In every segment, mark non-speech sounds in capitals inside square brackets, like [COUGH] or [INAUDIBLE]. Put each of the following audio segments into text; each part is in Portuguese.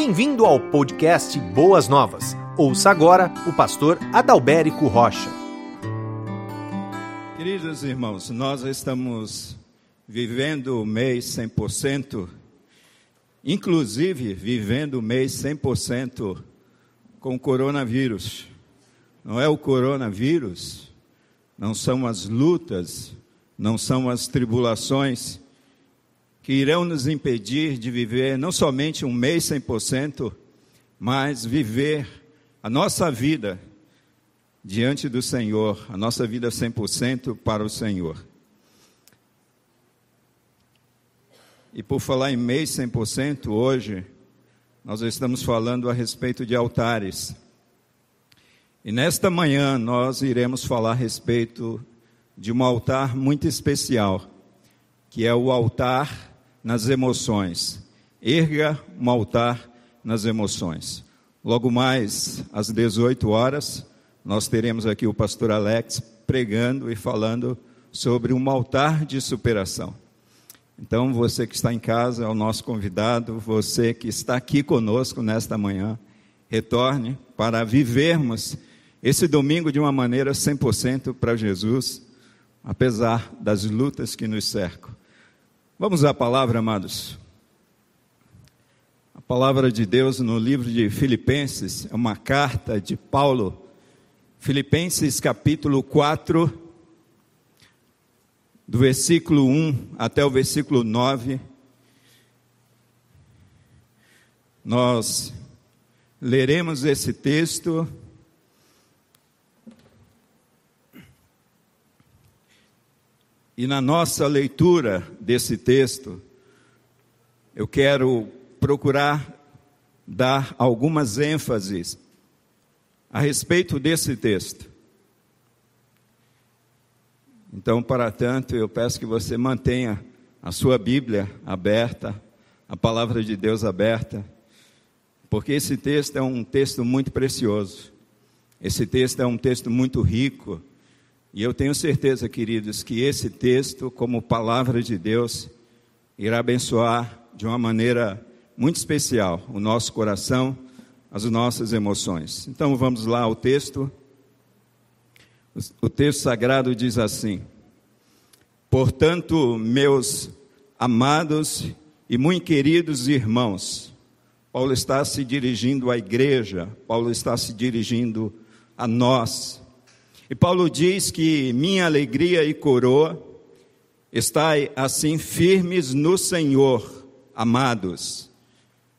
Bem-vindo ao podcast Boas Novas. Ouça agora o pastor Adalberico Rocha. Queridos irmãos, nós estamos vivendo o mês 100%, inclusive vivendo o mês 100% com o coronavírus. Não é o coronavírus, não são as lutas, não são as tribulações que irão nos impedir de viver não somente um mês 100%, mas viver a nossa vida diante do Senhor, a nossa vida 100% para o Senhor. E por falar em mês 100%, hoje nós estamos falando a respeito de altares. E nesta manhã nós iremos falar a respeito de um altar muito especial, que é o altar nas emoções. Erga um altar nas emoções. Logo mais às 18 horas, nós teremos aqui o pastor Alex pregando e falando sobre um altar de superação. Então, você que está em casa é o nosso convidado, você que está aqui conosco nesta manhã, retorne para vivermos esse domingo de uma maneira 100% para Jesus, apesar das lutas que nos cercam. Vamos à palavra, amados. A palavra de Deus no livro de Filipenses é uma carta de Paulo. Filipenses capítulo 4, do versículo 1 até o versículo 9. Nós leremos esse texto E na nossa leitura desse texto, eu quero procurar dar algumas ênfases a respeito desse texto. Então, para tanto, eu peço que você mantenha a sua Bíblia aberta, a palavra de Deus aberta, porque esse texto é um texto muito precioso. Esse texto é um texto muito rico e eu tenho certeza, queridos, que esse texto, como palavra de Deus, irá abençoar de uma maneira muito especial o nosso coração, as nossas emoções. Então vamos lá ao texto. O texto sagrado diz assim: Portanto, meus amados e muito queridos irmãos, Paulo está se dirigindo à igreja, Paulo está se dirigindo a nós, e Paulo diz que minha alegria e coroa está assim firmes no Senhor, amados.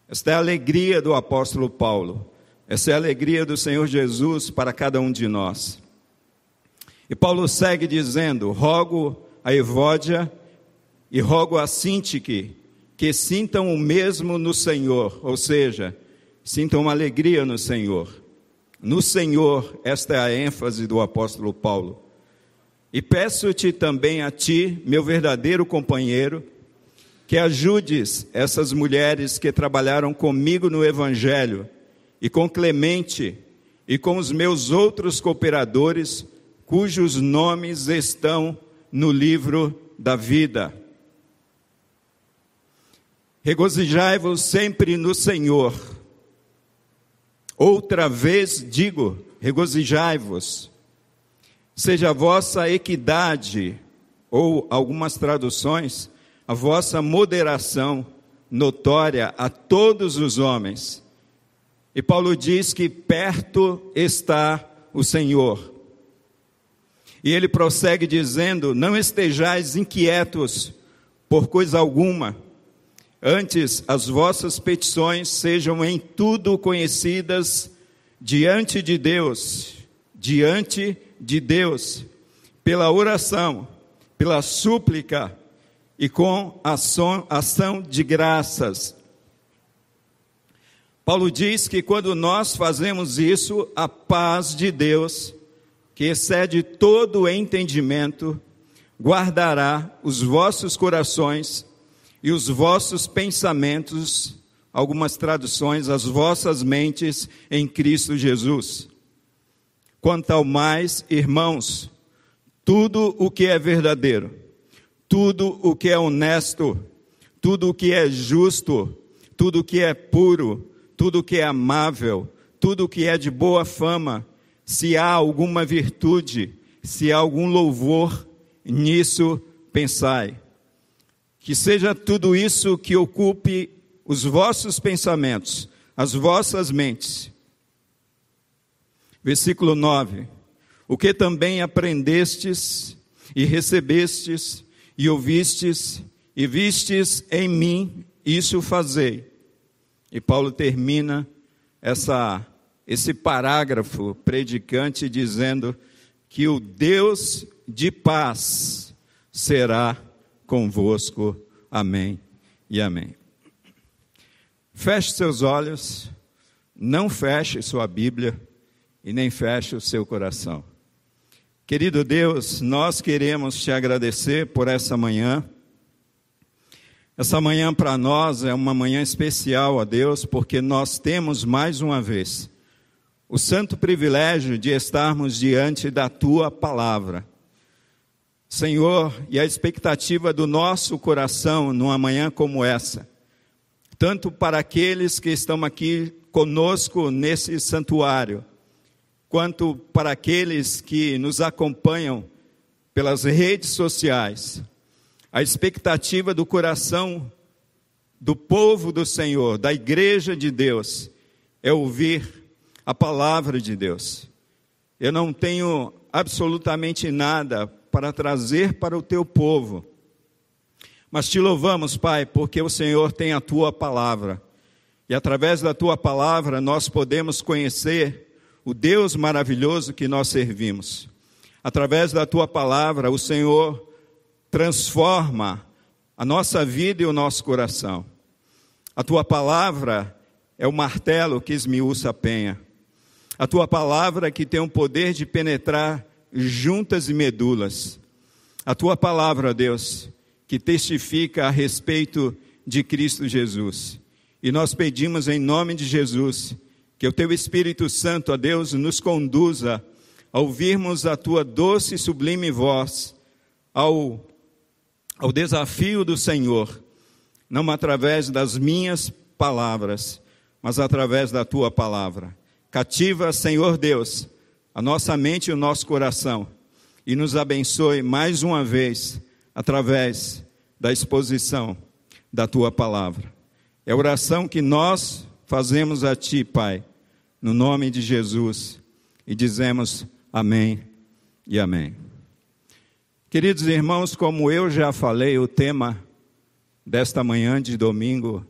Esta é a alegria do apóstolo Paulo. Essa é a alegria do Senhor Jesus para cada um de nós. E Paulo segue dizendo: rogo a Evódia e rogo a Sintique que sintam o mesmo no Senhor, ou seja, sintam uma alegria no Senhor. No Senhor, esta é a ênfase do apóstolo Paulo. E peço-te também a ti, meu verdadeiro companheiro, que ajudes essas mulheres que trabalharam comigo no Evangelho, e com Clemente, e com os meus outros cooperadores, cujos nomes estão no livro da vida. Regozijai-vos sempre no Senhor. Outra vez digo: regozijai-vos. Seja a vossa equidade, ou algumas traduções, a vossa moderação notória a todos os homens. E Paulo diz que perto está o Senhor. E ele prossegue dizendo: Não estejais inquietos por coisa alguma Antes, as vossas petições sejam em tudo conhecidas diante de Deus, diante de Deus, pela oração, pela súplica e com ação, ação de graças. Paulo diz que quando nós fazemos isso, a paz de Deus, que excede todo entendimento, guardará os vossos corações e os vossos pensamentos, algumas traduções, as vossas mentes em Cristo Jesus. Quanto ao mais, irmãos, tudo o que é verdadeiro, tudo o que é honesto, tudo o que é justo, tudo o que é puro, tudo que é amável, tudo que é de boa fama, se há alguma virtude, se há algum louvor, nisso pensai. Que seja tudo isso que ocupe os vossos pensamentos, as vossas mentes. Versículo 9: O que também aprendestes e recebestes e ouvistes e vistes em mim, isso fazei. E Paulo termina essa, esse parágrafo predicante dizendo que o Deus de paz será convosco. Amém e amém. Feche seus olhos, não feche sua Bíblia e nem feche o seu coração. Querido Deus, nós queremos te agradecer por essa manhã. Essa manhã para nós é uma manhã especial a Deus, porque nós temos mais uma vez o santo privilégio de estarmos diante da tua palavra. Senhor, e a expectativa do nosso coração numa manhã como essa, tanto para aqueles que estão aqui conosco nesse santuário, quanto para aqueles que nos acompanham pelas redes sociais. A expectativa do coração do povo do Senhor, da igreja de Deus, é ouvir a palavra de Deus. Eu não tenho absolutamente nada para trazer para o teu povo, mas te louvamos, Pai, porque o Senhor tem a tua palavra. E através da tua palavra nós podemos conhecer o Deus maravilhoso que nós servimos. Através da tua palavra, o Senhor transforma a nossa vida e o nosso coração. A tua palavra é o martelo que esmiuça a penha. A tua palavra que tem o poder de penetrar juntas e medulas. A tua palavra, Deus, que testifica a respeito de Cristo Jesus. E nós pedimos em nome de Jesus que o teu Espírito Santo, a Deus, nos conduza a ouvirmos a tua doce e sublime voz, ao, ao desafio do Senhor, não através das minhas palavras, mas através da tua palavra. Cativa, Senhor Deus, a nossa mente e o nosso coração e nos abençoe mais uma vez através da exposição da tua palavra. É a oração que nós fazemos a ti, Pai, no nome de Jesus e dizemos amém e amém. Queridos irmãos, como eu já falei, o tema desta manhã de domingo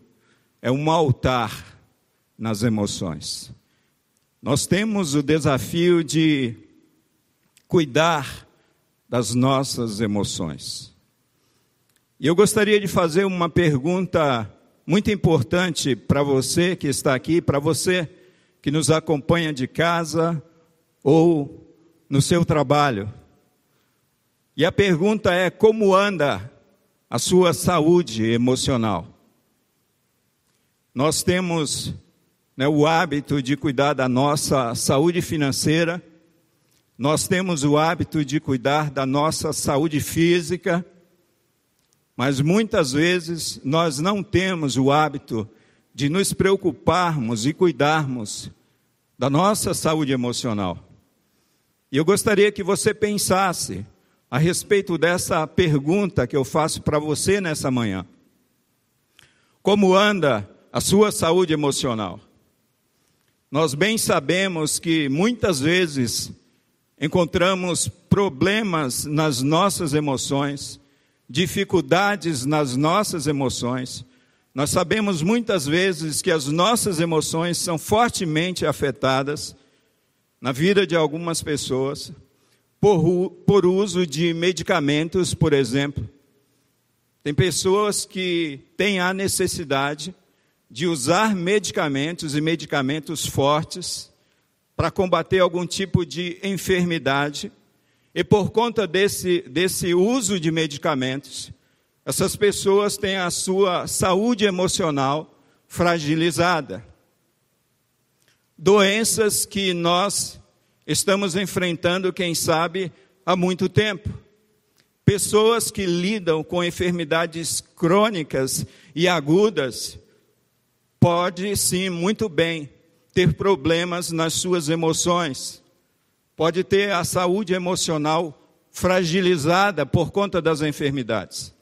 é um altar nas emoções. Nós temos o desafio de cuidar das nossas emoções. E eu gostaria de fazer uma pergunta muito importante para você que está aqui, para você que nos acompanha de casa ou no seu trabalho. E a pergunta é: como anda a sua saúde emocional? Nós temos né, o hábito de cuidar da nossa saúde financeira, nós temos o hábito de cuidar da nossa saúde física, mas muitas vezes nós não temos o hábito de nos preocuparmos e cuidarmos da nossa saúde emocional. E eu gostaria que você pensasse a respeito dessa pergunta que eu faço para você nessa manhã. Como anda a sua saúde emocional? Nós bem sabemos que muitas vezes encontramos problemas nas nossas emoções, dificuldades nas nossas emoções. Nós sabemos muitas vezes que as nossas emoções são fortemente afetadas na vida de algumas pessoas por, por uso de medicamentos, por exemplo. Tem pessoas que têm a necessidade de usar medicamentos e medicamentos fortes para combater algum tipo de enfermidade. E por conta desse, desse uso de medicamentos, essas pessoas têm a sua saúde emocional fragilizada. Doenças que nós estamos enfrentando, quem sabe, há muito tempo. Pessoas que lidam com enfermidades crônicas e agudas pode sim, muito bem, ter problemas nas suas emoções, pode ter a saúde emocional fragilizada por conta das enfermidades.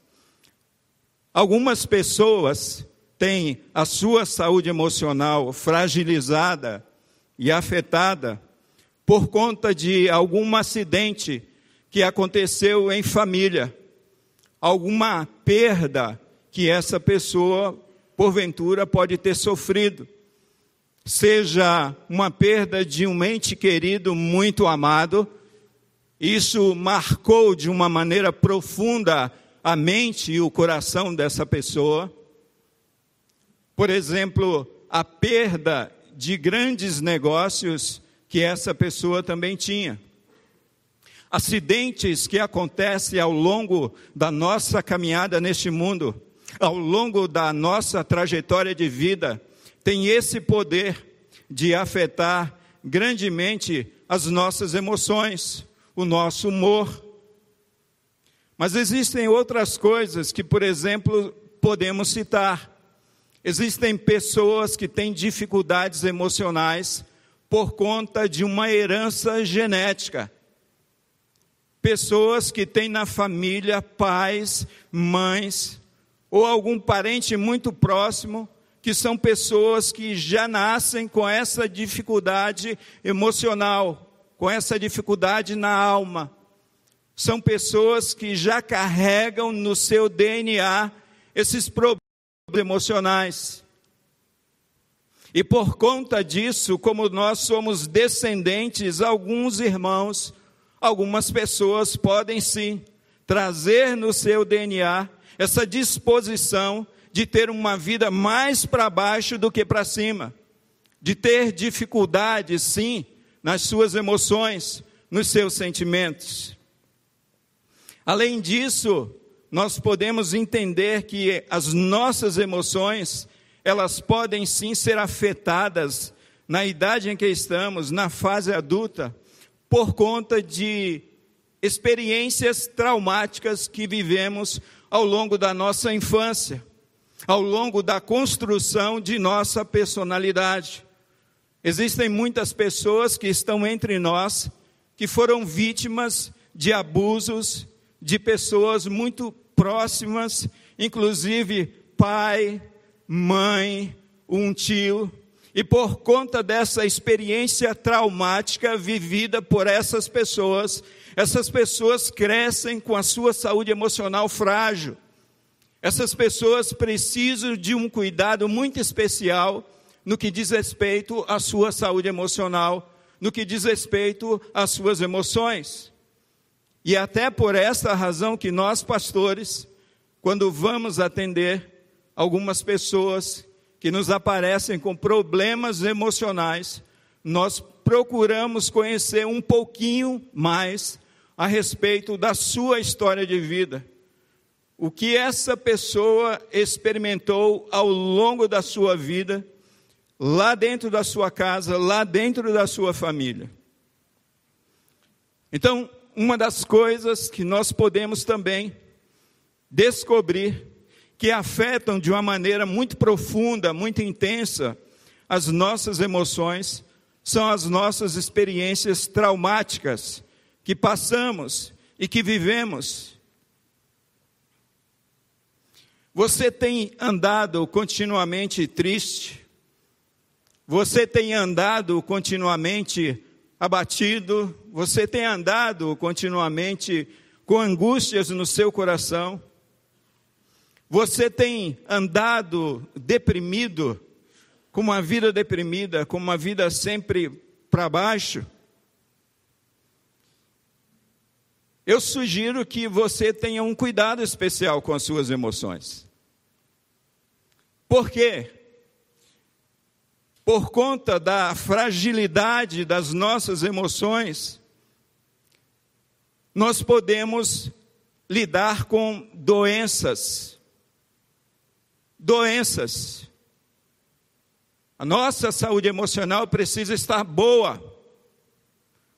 Algumas pessoas têm a sua saúde emocional fragilizada e afetada por conta de algum acidente que aconteceu em família, alguma perda que essa pessoa, porventura, pode ter sofrido. Seja uma perda de um ente querido muito amado, isso marcou de uma maneira profunda a mente e o coração dessa pessoa. Por exemplo, a perda de grandes negócios que essa pessoa também tinha. Acidentes que acontecem ao longo da nossa caminhada neste mundo, ao longo da nossa trajetória de vida, tem esse poder de afetar grandemente as nossas emoções, o nosso humor. Mas existem outras coisas que, por exemplo, podemos citar. Existem pessoas que têm dificuldades emocionais por conta de uma herança genética. Pessoas que têm na família pais, mães ou algum parente muito próximo que são pessoas que já nascem com essa dificuldade emocional, com essa dificuldade na alma. São pessoas que já carregam no seu DNA esses problemas emocionais. E por conta disso, como nós somos descendentes, alguns irmãos, algumas pessoas podem sim trazer no seu DNA essa disposição de ter uma vida mais para baixo do que para cima, de ter dificuldades, sim, nas suas emoções, nos seus sentimentos. Além disso, nós podemos entender que as nossas emoções, elas podem sim ser afetadas na idade em que estamos, na fase adulta, por conta de experiências traumáticas que vivemos ao longo da nossa infância, ao longo da construção de nossa personalidade. Existem muitas pessoas que estão entre nós que foram vítimas de abusos de pessoas muito próximas, inclusive pai, mãe, um tio, e por conta dessa experiência traumática vivida por essas pessoas, essas pessoas crescem com a sua saúde emocional frágil. Essas pessoas precisam de um cuidado muito especial no que diz respeito à sua saúde emocional, no que diz respeito às suas emoções. E até por esta razão que nós, pastores, quando vamos atender algumas pessoas que nos aparecem com problemas emocionais, nós procuramos conhecer um pouquinho mais a respeito da sua história de vida o que essa pessoa experimentou ao longo da sua vida, lá dentro da sua casa, lá dentro da sua família. Então, uma das coisas que nós podemos também descobrir que afetam de uma maneira muito profunda, muito intensa, as nossas emoções, são as nossas experiências traumáticas que passamos e que vivemos Você tem andado continuamente triste? Você tem andado continuamente abatido? Você tem andado continuamente com angústias no seu coração? Você tem andado deprimido, com uma vida deprimida, com uma vida sempre para baixo? Eu sugiro que você tenha um cuidado especial com as suas emoções. Por quê? Por conta da fragilidade das nossas emoções, nós podemos lidar com doenças. Doenças. A nossa saúde emocional precisa estar boa.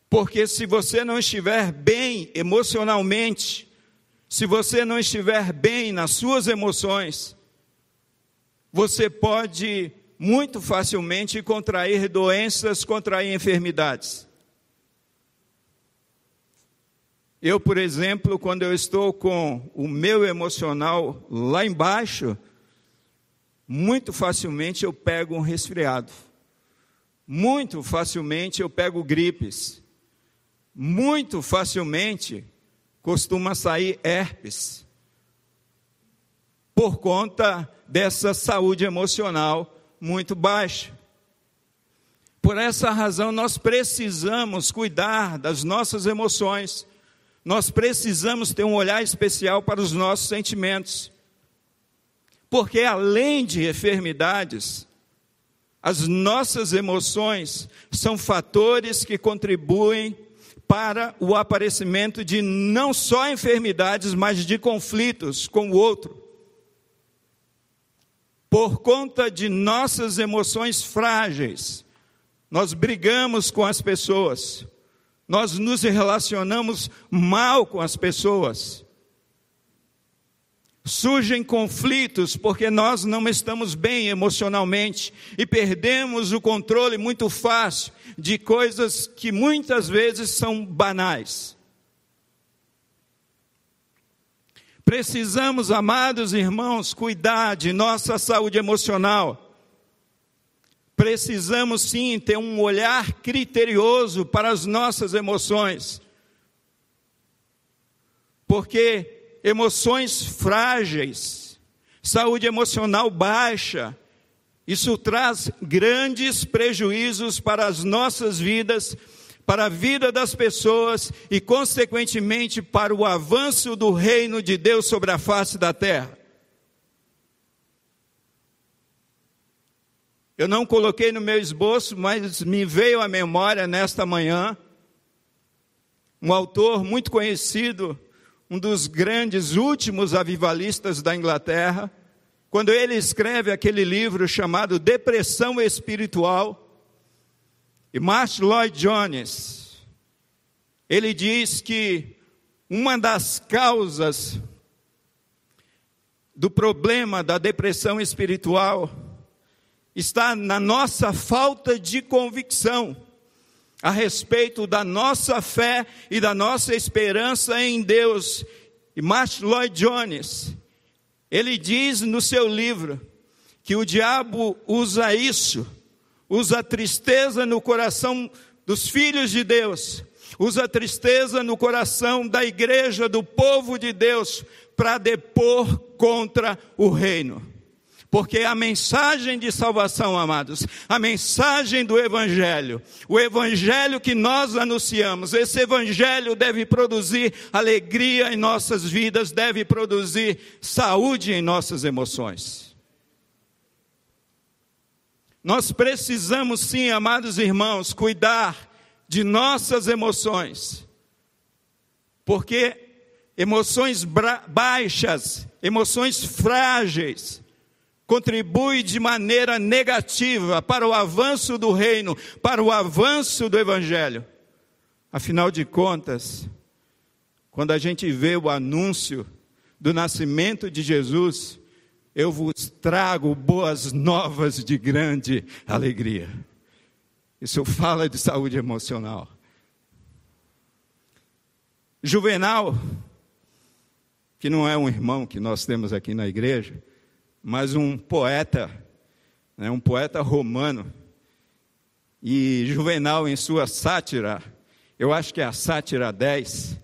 Porque se você não estiver bem emocionalmente, se você não estiver bem nas suas emoções, você pode muito facilmente contrair doenças, contrair enfermidades. Eu, por exemplo, quando eu estou com o meu emocional lá embaixo, muito facilmente eu pego um resfriado. Muito facilmente eu pego gripes. Muito facilmente costuma sair herpes. Por conta dessa saúde emocional muito baixa. Por essa razão, nós precisamos cuidar das nossas emoções, nós precisamos ter um olhar especial para os nossos sentimentos, porque além de enfermidades, as nossas emoções são fatores que contribuem para o aparecimento de não só enfermidades, mas de conflitos com o outro por conta de nossas emoções frágeis, nós brigamos com as pessoas, nós nos relacionamos mal com as pessoas. Surgem conflitos porque nós não estamos bem emocionalmente e perdemos o controle muito fácil de coisas que muitas vezes são banais. Precisamos, amados irmãos, cuidar de nossa saúde emocional. Precisamos sim ter um olhar criterioso para as nossas emoções. Porque emoções frágeis, saúde emocional baixa, isso traz grandes prejuízos para as nossas vidas para a vida das pessoas e, consequentemente, para o avanço do reino de Deus sobre a face da terra. Eu não coloquei no meu esboço, mas me veio à memória nesta manhã um autor muito conhecido, um dos grandes últimos avivalistas da Inglaterra, quando ele escreve aquele livro chamado Depressão Espiritual e Martin Lloyd Jones, ele diz que uma das causas do problema da depressão espiritual está na nossa falta de convicção a respeito da nossa fé e da nossa esperança em Deus. E Martin Lloyd Jones, ele diz no seu livro que o diabo usa isso usa tristeza no coração dos filhos de Deus, usa tristeza no coração da igreja, do povo de Deus, para depor contra o reino. Porque a mensagem de salvação, amados, a mensagem do Evangelho, o Evangelho que nós anunciamos, esse Evangelho deve produzir alegria em nossas vidas, deve produzir saúde em nossas emoções. Nós precisamos sim, amados irmãos, cuidar de nossas emoções, porque emoções baixas, emoções frágeis, contribuem de maneira negativa para o avanço do reino, para o avanço do evangelho. Afinal de contas, quando a gente vê o anúncio do nascimento de Jesus, eu vos trago boas novas de grande alegria. Isso fala de saúde emocional. Juvenal, que não é um irmão que nós temos aqui na igreja, mas um poeta, né, um poeta romano. E Juvenal, em sua sátira, eu acho que é a sátira 10,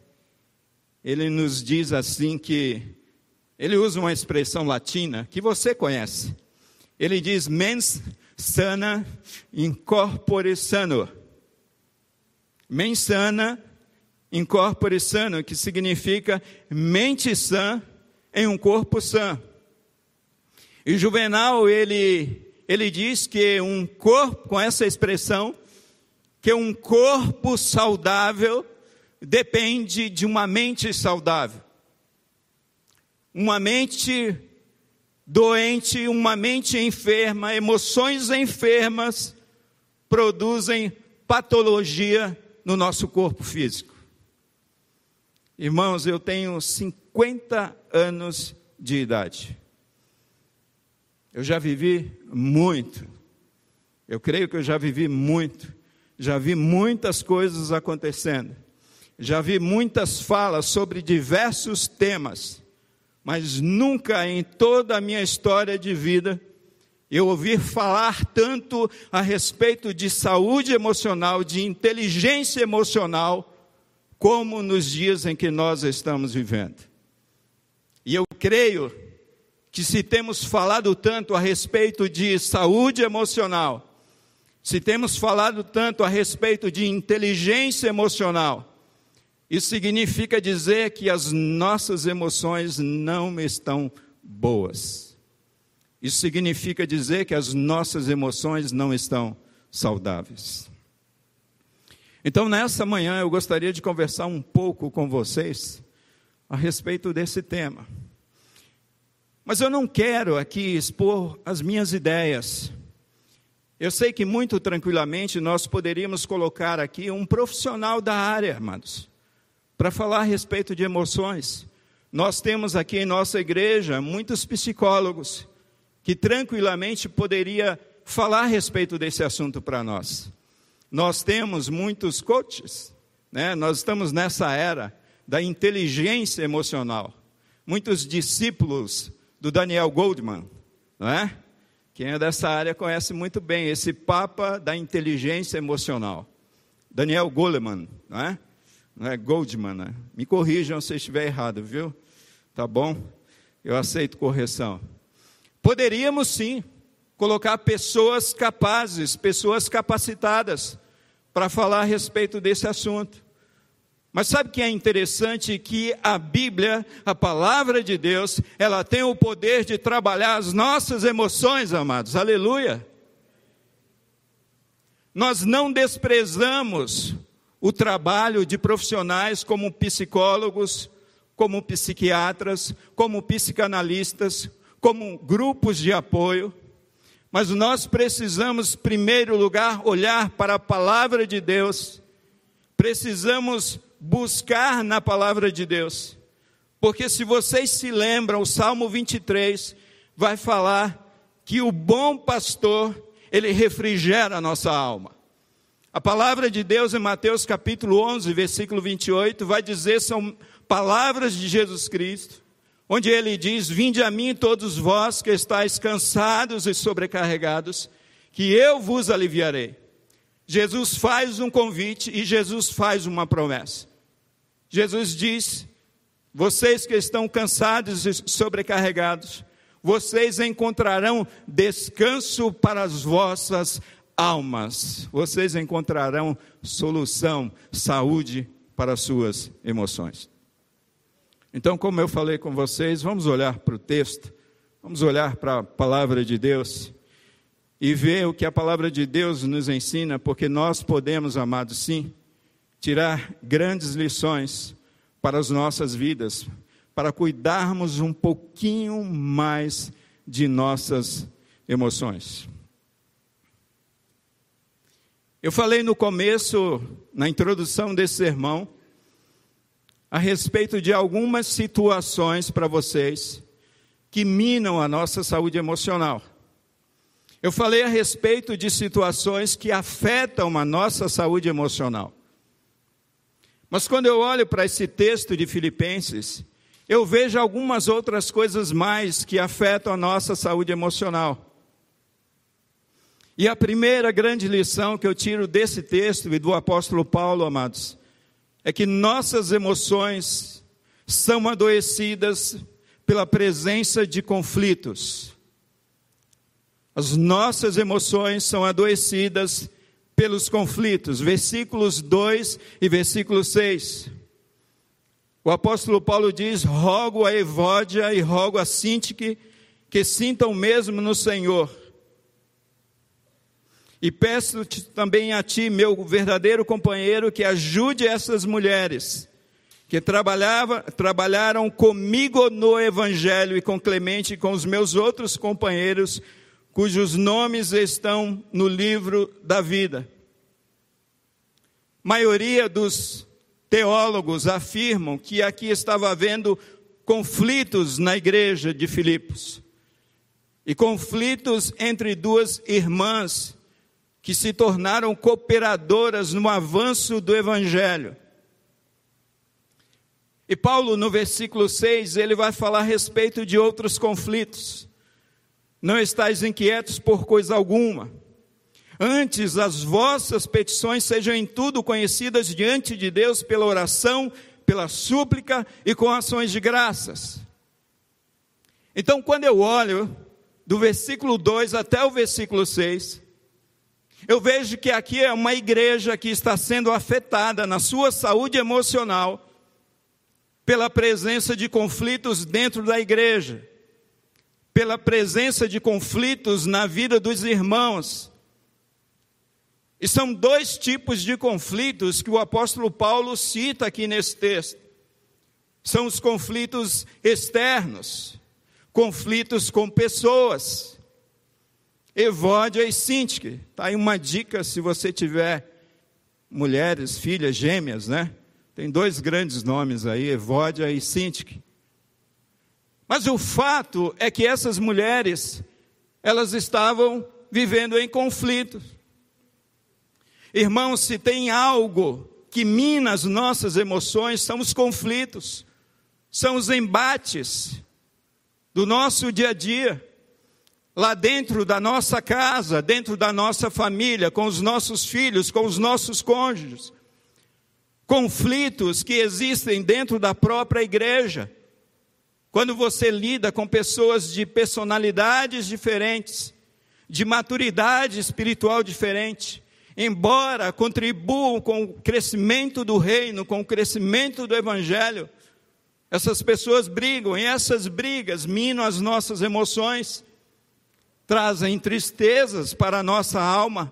ele nos diz assim que ele usa uma expressão latina que você conhece. Ele diz mens sana in corpore sano. Mens sana in corpore sano, que significa mente sã em um corpo sã. E Juvenal, ele, ele diz que um corpo, com essa expressão, que um corpo saudável depende de uma mente saudável uma mente doente, uma mente enferma, emoções enfermas produzem patologia no nosso corpo físico. Irmãos, eu tenho 50 anos de idade. Eu já vivi muito. Eu creio que eu já vivi muito, já vi muitas coisas acontecendo, já vi muitas falas sobre diversos temas, mas nunca em toda a minha história de vida eu ouvi falar tanto a respeito de saúde emocional, de inteligência emocional, como nos dias em que nós estamos vivendo. E eu creio que se temos falado tanto a respeito de saúde emocional, se temos falado tanto a respeito de inteligência emocional, isso significa dizer que as nossas emoções não estão boas. Isso significa dizer que as nossas emoções não estão saudáveis. Então, nessa manhã, eu gostaria de conversar um pouco com vocês a respeito desse tema. Mas eu não quero aqui expor as minhas ideias. Eu sei que muito tranquilamente nós poderíamos colocar aqui um profissional da área, amados, para falar a respeito de emoções. Nós temos aqui em nossa igreja muitos psicólogos que tranquilamente poderia falar a respeito desse assunto para nós. Nós temos muitos coaches, né? Nós estamos nessa era da inteligência emocional. Muitos discípulos do Daniel Goldman, não é? Quem é dessa área conhece muito bem esse papa da inteligência emocional. Daniel Goleman, não é? Não é Goldman, né? Me corrijam se estiver errado, viu? Tá bom? Eu aceito correção. Poderíamos sim colocar pessoas capazes, pessoas capacitadas para falar a respeito desse assunto. Mas sabe que é interessante? Que a Bíblia, a palavra de Deus, ela tem o poder de trabalhar as nossas emoções, amados. Aleluia. Nós não desprezamos o trabalho de profissionais como psicólogos, como psiquiatras, como psicanalistas, como grupos de apoio. Mas nós precisamos, em primeiro lugar, olhar para a palavra de Deus. Precisamos buscar na palavra de Deus. Porque se vocês se lembram, o Salmo 23 vai falar que o bom pastor, ele refrigera a nossa alma. A palavra de Deus em Mateus capítulo 11, versículo 28, vai dizer, são palavras de Jesus Cristo, onde ele diz: Vinde a mim todos vós que estáis cansados e sobrecarregados, que eu vos aliviarei. Jesus faz um convite e Jesus faz uma promessa. Jesus diz: Vocês que estão cansados e sobrecarregados, vocês encontrarão descanso para as vossas almas. Vocês encontrarão solução, saúde para as suas emoções. Então, como eu falei com vocês, vamos olhar para o texto, vamos olhar para a palavra de Deus e ver o que a palavra de Deus nos ensina, porque nós podemos, amados, sim, tirar grandes lições para as nossas vidas, para cuidarmos um pouquinho mais de nossas emoções. Eu falei no começo, na introdução desse sermão, a respeito de algumas situações para vocês que minam a nossa saúde emocional. Eu falei a respeito de situações que afetam a nossa saúde emocional. Mas quando eu olho para esse texto de Filipenses, eu vejo algumas outras coisas mais que afetam a nossa saúde emocional. E a primeira grande lição que eu tiro desse texto e do apóstolo Paulo, amados, é que nossas emoções são adoecidas pela presença de conflitos. As nossas emoções são adoecidas pelos conflitos, versículos 2 e versículo 6. O apóstolo Paulo diz: Rogo a Evódia e rogo a Sintique que sintam mesmo no Senhor. E peço-te também a ti, meu verdadeiro companheiro, que ajude essas mulheres que trabalhava, trabalharam comigo no Evangelho e com Clemente e com os meus outros companheiros cujos nomes estão no livro da vida. Maioria dos teólogos afirmam que aqui estava havendo conflitos na igreja de Filipos. E conflitos entre duas irmãs que se tornaram cooperadoras no avanço do Evangelho. E Paulo, no versículo 6, ele vai falar a respeito de outros conflitos. Não estáis inquietos por coisa alguma. Antes, as vossas petições sejam em tudo conhecidas diante de Deus pela oração, pela súplica e com ações de graças. Então, quando eu olho do versículo 2 até o versículo 6, eu vejo que aqui é uma igreja que está sendo afetada na sua saúde emocional pela presença de conflitos dentro da igreja, pela presença de conflitos na vida dos irmãos. E são dois tipos de conflitos que o apóstolo Paulo cita aqui nesse texto. São os conflitos externos, conflitos com pessoas Evódia e Sintique. Está aí uma dica se você tiver mulheres, filhas, gêmeas, né? Tem dois grandes nomes aí, Evódia e Sintique. Mas o fato é que essas mulheres, elas estavam vivendo em conflitos. Irmãos, se tem algo que mina as nossas emoções, são os conflitos, são os embates do nosso dia a dia lá dentro da nossa casa, dentro da nossa família, com os nossos filhos, com os nossos cônjuges. Conflitos que existem dentro da própria igreja. Quando você lida com pessoas de personalidades diferentes, de maturidade espiritual diferente, embora contribuam com o crescimento do reino, com o crescimento do evangelho, essas pessoas brigam e essas brigas minam as nossas emoções trazem tristezas para a nossa alma,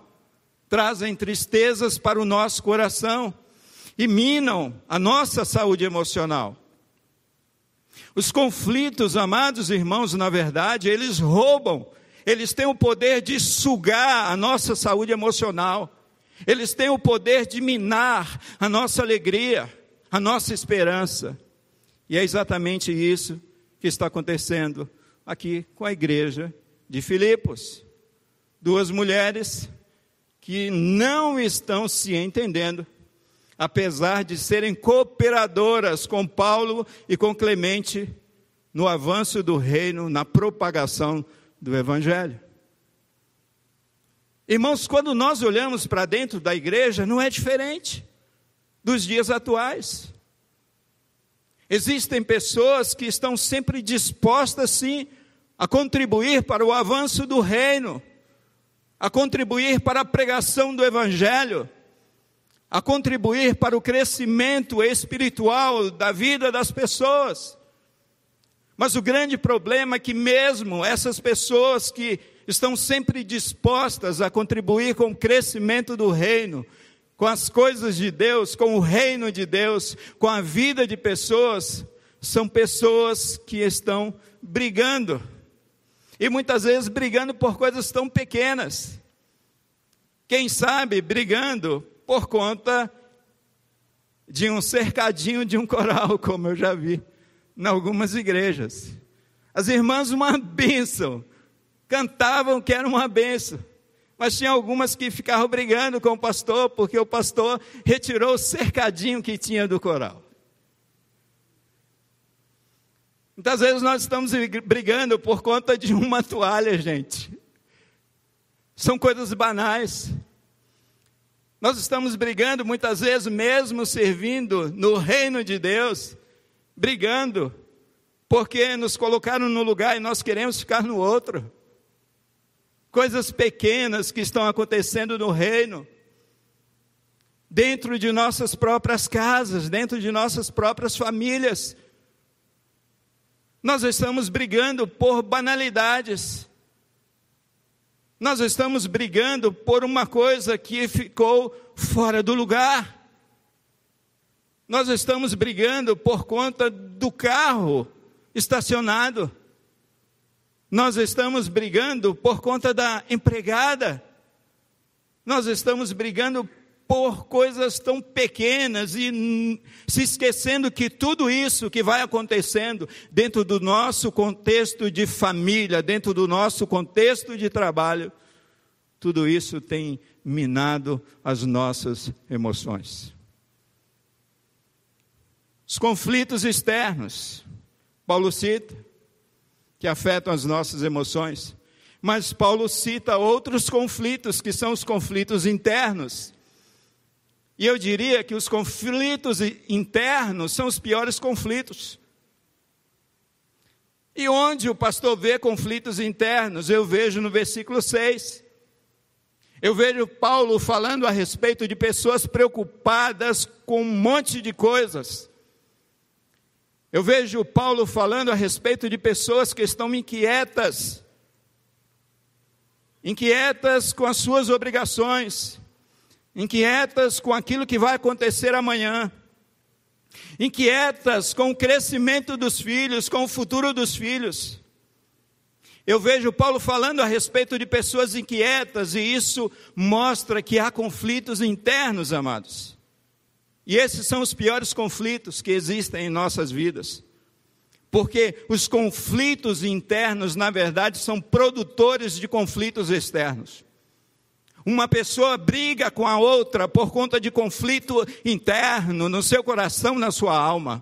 trazem tristezas para o nosso coração e minam a nossa saúde emocional. Os conflitos, amados irmãos, na verdade, eles roubam, eles têm o poder de sugar a nossa saúde emocional, eles têm o poder de minar a nossa alegria, a nossa esperança. E é exatamente isso que está acontecendo aqui com a igreja de Filipos. Duas mulheres que não estão se entendendo, apesar de serem cooperadoras com Paulo e com Clemente no avanço do reino, na propagação do evangelho. Irmãos, quando nós olhamos para dentro da igreja, não é diferente dos dias atuais. Existem pessoas que estão sempre dispostas, sim, a contribuir para o avanço do reino, a contribuir para a pregação do Evangelho, a contribuir para o crescimento espiritual da vida das pessoas. Mas o grande problema é que, mesmo essas pessoas que estão sempre dispostas a contribuir com o crescimento do reino, com as coisas de Deus, com o reino de Deus, com a vida de pessoas, são pessoas que estão brigando e muitas vezes brigando por coisas tão pequenas. Quem sabe brigando por conta de um cercadinho de um coral, [LAUGHS] como eu já vi em algumas igrejas. As irmãs, uma bênção, cantavam que era uma bênção, mas tinha algumas que ficavam brigando com o pastor, porque o pastor retirou o cercadinho que tinha do coral. Muitas vezes nós estamos brigando por conta de uma toalha, gente. São coisas banais. Nós estamos brigando muitas vezes, mesmo servindo no reino de Deus, brigando, porque nos colocaram no lugar e nós queremos ficar no outro. Coisas pequenas que estão acontecendo no reino, dentro de nossas próprias casas, dentro de nossas próprias famílias. Nós estamos brigando por banalidades. Nós estamos brigando por uma coisa que ficou fora do lugar. Nós estamos brigando por conta do carro estacionado. Nós estamos brigando por conta da empregada. Nós estamos brigando por coisas tão pequenas e se esquecendo que tudo isso que vai acontecendo dentro do nosso contexto de família, dentro do nosso contexto de trabalho, tudo isso tem minado as nossas emoções. Os conflitos externos, Paulo cita, que afetam as nossas emoções, mas Paulo cita outros conflitos, que são os conflitos internos. E eu diria que os conflitos internos são os piores conflitos. E onde o pastor vê conflitos internos? Eu vejo no versículo 6. Eu vejo Paulo falando a respeito de pessoas preocupadas com um monte de coisas. Eu vejo Paulo falando a respeito de pessoas que estão inquietas, inquietas com as suas obrigações, inquietas com aquilo que vai acontecer amanhã inquietas com o crescimento dos filhos, com o futuro dos filhos. Eu vejo Paulo falando a respeito de pessoas inquietas, e isso mostra que há conflitos internos, amados. E esses são os piores conflitos que existem em nossas vidas. Porque os conflitos internos, na verdade, são produtores de conflitos externos. Uma pessoa briga com a outra por conta de conflito interno no seu coração, na sua alma.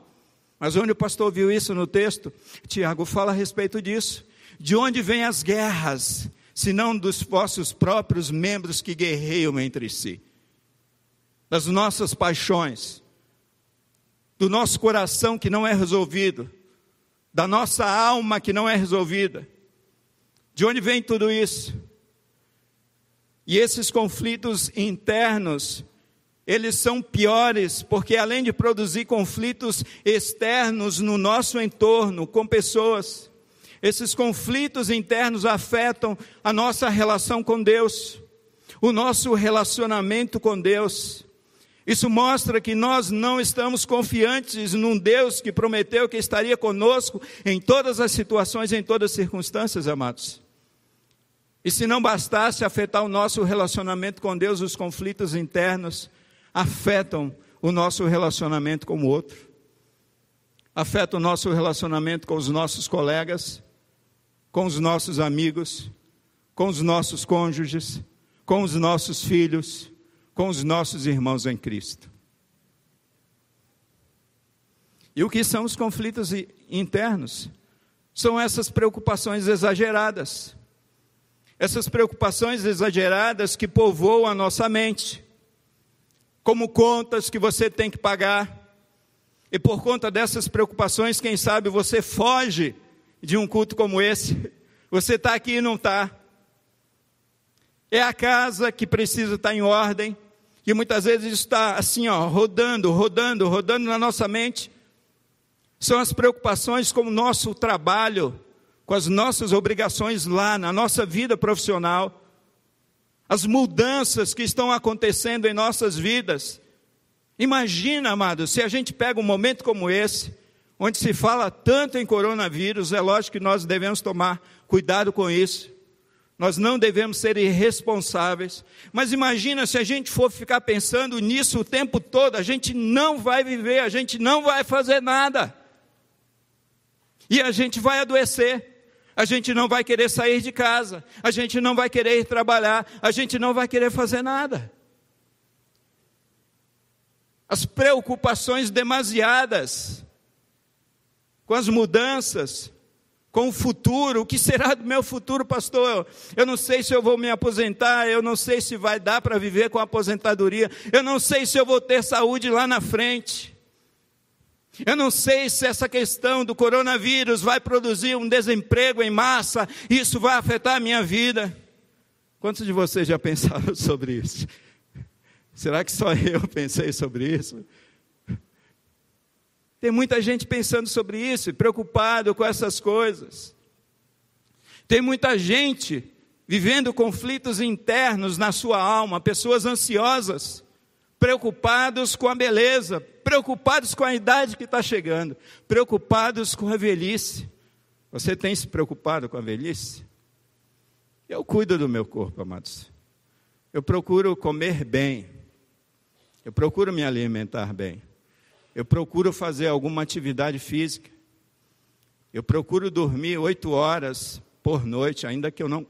Mas onde o pastor viu isso no texto? Tiago fala a respeito disso. De onde vêm as guerras, se não dos vossos próprios membros que guerreiam entre si? Das nossas paixões, do nosso coração que não é resolvido, da nossa alma que não é resolvida. De onde vem tudo isso? E esses conflitos internos, eles são piores, porque além de produzir conflitos externos no nosso entorno, com pessoas, esses conflitos internos afetam a nossa relação com Deus, o nosso relacionamento com Deus. Isso mostra que nós não estamos confiantes num Deus que prometeu que estaria conosco em todas as situações, em todas as circunstâncias, amados. E se não bastasse afetar o nosso relacionamento com Deus, os conflitos internos afetam o nosso relacionamento com o outro, afetam o nosso relacionamento com os nossos colegas, com os nossos amigos, com os nossos cônjuges, com os nossos filhos, com os nossos irmãos em Cristo. E o que são os conflitos internos? São essas preocupações exageradas essas preocupações exageradas que povoam a nossa mente, como contas que você tem que pagar, e por conta dessas preocupações, quem sabe você foge de um culto como esse, [LAUGHS] você está aqui e não está. É a casa que precisa estar em ordem, que muitas vezes está assim, ó, rodando, rodando, rodando na nossa mente. São as preocupações com o nosso trabalho, com as nossas obrigações lá na nossa vida profissional, as mudanças que estão acontecendo em nossas vidas. Imagina, amado, se a gente pega um momento como esse, onde se fala tanto em coronavírus, é lógico que nós devemos tomar cuidado com isso. Nós não devemos ser irresponsáveis. Mas imagina se a gente for ficar pensando nisso o tempo todo, a gente não vai viver, a gente não vai fazer nada. E a gente vai adoecer a gente não vai querer sair de casa, a gente não vai querer ir trabalhar, a gente não vai querer fazer nada. As preocupações demasiadas com as mudanças, com o futuro, o que será do meu futuro, pastor? Eu não sei se eu vou me aposentar, eu não sei se vai dar para viver com a aposentadoria, eu não sei se eu vou ter saúde lá na frente. Eu não sei se essa questão do coronavírus vai produzir um desemprego em massa, isso vai afetar a minha vida. Quantos de vocês já pensaram [LAUGHS] sobre isso? Será que só eu pensei sobre isso? Tem muita gente pensando sobre isso e preocupado com essas coisas. Tem muita gente vivendo conflitos internos na sua alma, pessoas ansiosas preocupados com a beleza, preocupados com a idade que está chegando, preocupados com a velhice. Você tem se preocupado com a velhice? Eu cuido do meu corpo, amados. Eu procuro comer bem. Eu procuro me alimentar bem. Eu procuro fazer alguma atividade física. Eu procuro dormir oito horas por noite, ainda que eu não,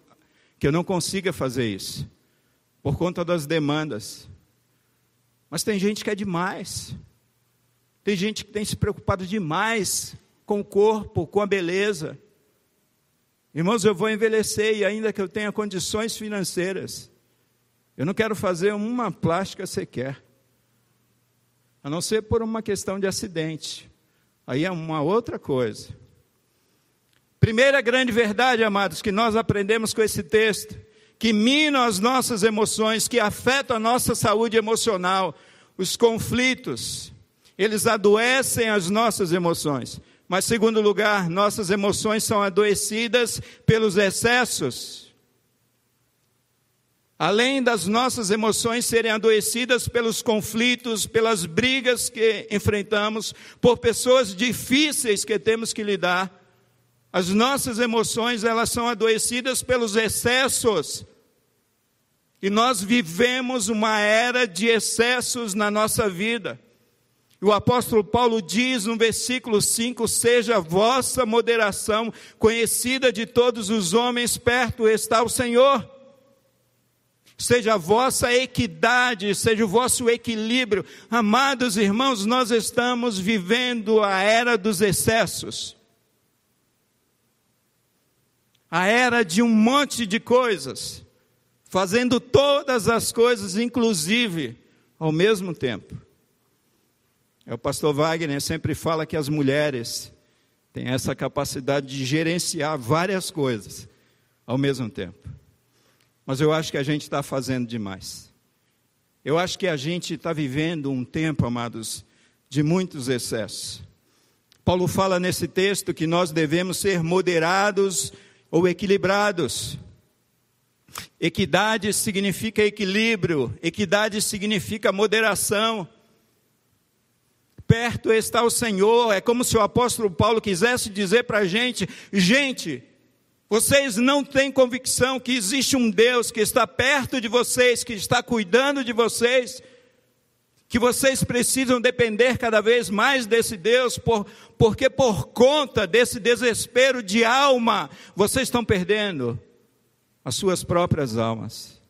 que eu não consiga fazer isso. por conta das demandas. Mas tem gente que é demais. Tem gente que tem se preocupado demais com o corpo, com a beleza. Irmãos, eu vou envelhecer e ainda que eu tenha condições financeiras, eu não quero fazer uma plástica sequer. A não ser por uma questão de acidente. Aí é uma outra coisa. Primeira grande verdade, amados, que nós aprendemos com esse texto, que minam as nossas emoções, que afetam a nossa saúde emocional, os conflitos, eles adoecem as nossas emoções. Mas, segundo lugar, nossas emoções são adoecidas pelos excessos. Além das nossas emoções serem adoecidas pelos conflitos, pelas brigas que enfrentamos, por pessoas difíceis que temos que lidar, as nossas emoções elas são adoecidas pelos excessos. E nós vivemos uma era de excessos na nossa vida. O apóstolo Paulo diz no versículo 5: Seja a vossa moderação conhecida de todos os homens, perto está o Senhor. Seja a vossa equidade, seja o vosso equilíbrio. Amados irmãos, nós estamos vivendo a era dos excessos. A era de um monte de coisas, fazendo todas as coisas, inclusive, ao mesmo tempo. É, o pastor Wagner sempre fala que as mulheres têm essa capacidade de gerenciar várias coisas ao mesmo tempo. Mas eu acho que a gente está fazendo demais. Eu acho que a gente está vivendo um tempo, amados, de muitos excessos. Paulo fala nesse texto que nós devemos ser moderados ou equilibrados. Equidade significa equilíbrio, equidade significa moderação perto está o Senhor. É como se o apóstolo Paulo quisesse dizer para a gente: gente, vocês não têm convicção que existe um Deus que está perto de vocês, que está cuidando de vocês, que vocês precisam depender cada vez mais desse Deus, por, porque por conta desse desespero de alma, vocês estão perdendo as suas próprias almas.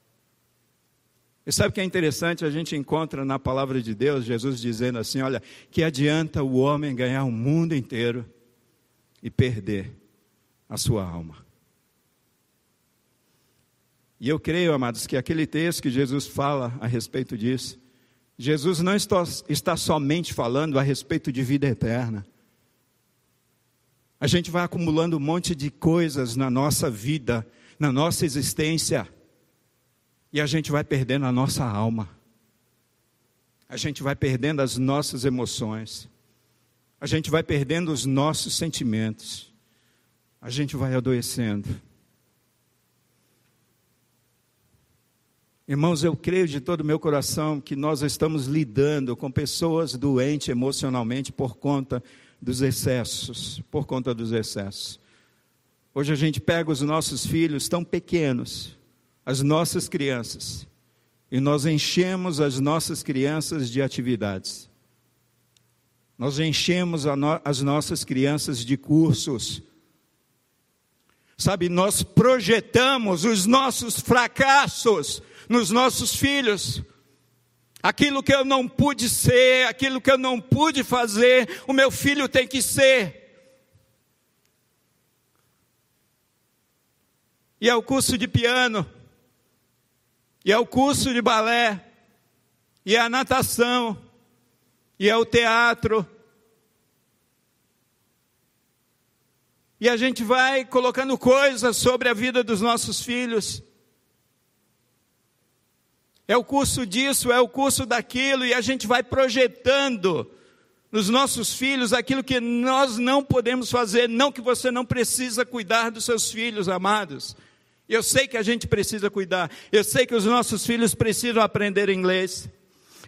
E sabe o que é interessante? A gente encontra na palavra de Deus Jesus dizendo assim: olha, que adianta o homem ganhar o mundo inteiro e perder a sua alma. E eu creio, amados, que aquele texto que Jesus fala a respeito disso, Jesus não está, está somente falando a respeito de vida eterna. A gente vai acumulando um monte de coisas na nossa vida, na nossa existência e a gente vai perdendo a nossa alma. A gente vai perdendo as nossas emoções. A gente vai perdendo os nossos sentimentos. A gente vai adoecendo. Irmãos, eu creio de todo o meu coração que nós estamos lidando com pessoas doentes emocionalmente por conta dos excessos, por conta dos excessos. Hoje a gente pega os nossos filhos tão pequenos, as nossas crianças e nós enchemos as nossas crianças de atividades. Nós enchemos no, as nossas crianças de cursos. Sabe, nós projetamos os nossos fracassos nos nossos filhos. Aquilo que eu não pude ser, aquilo que eu não pude fazer, o meu filho tem que ser. E é o curso de piano e é o curso de balé, e é a natação, e é o teatro. E a gente vai colocando coisas sobre a vida dos nossos filhos. É o curso disso, é o curso daquilo, e a gente vai projetando nos nossos filhos aquilo que nós não podemos fazer. Não que você não precisa cuidar dos seus filhos, amados. Eu sei que a gente precisa cuidar. Eu sei que os nossos filhos precisam aprender inglês.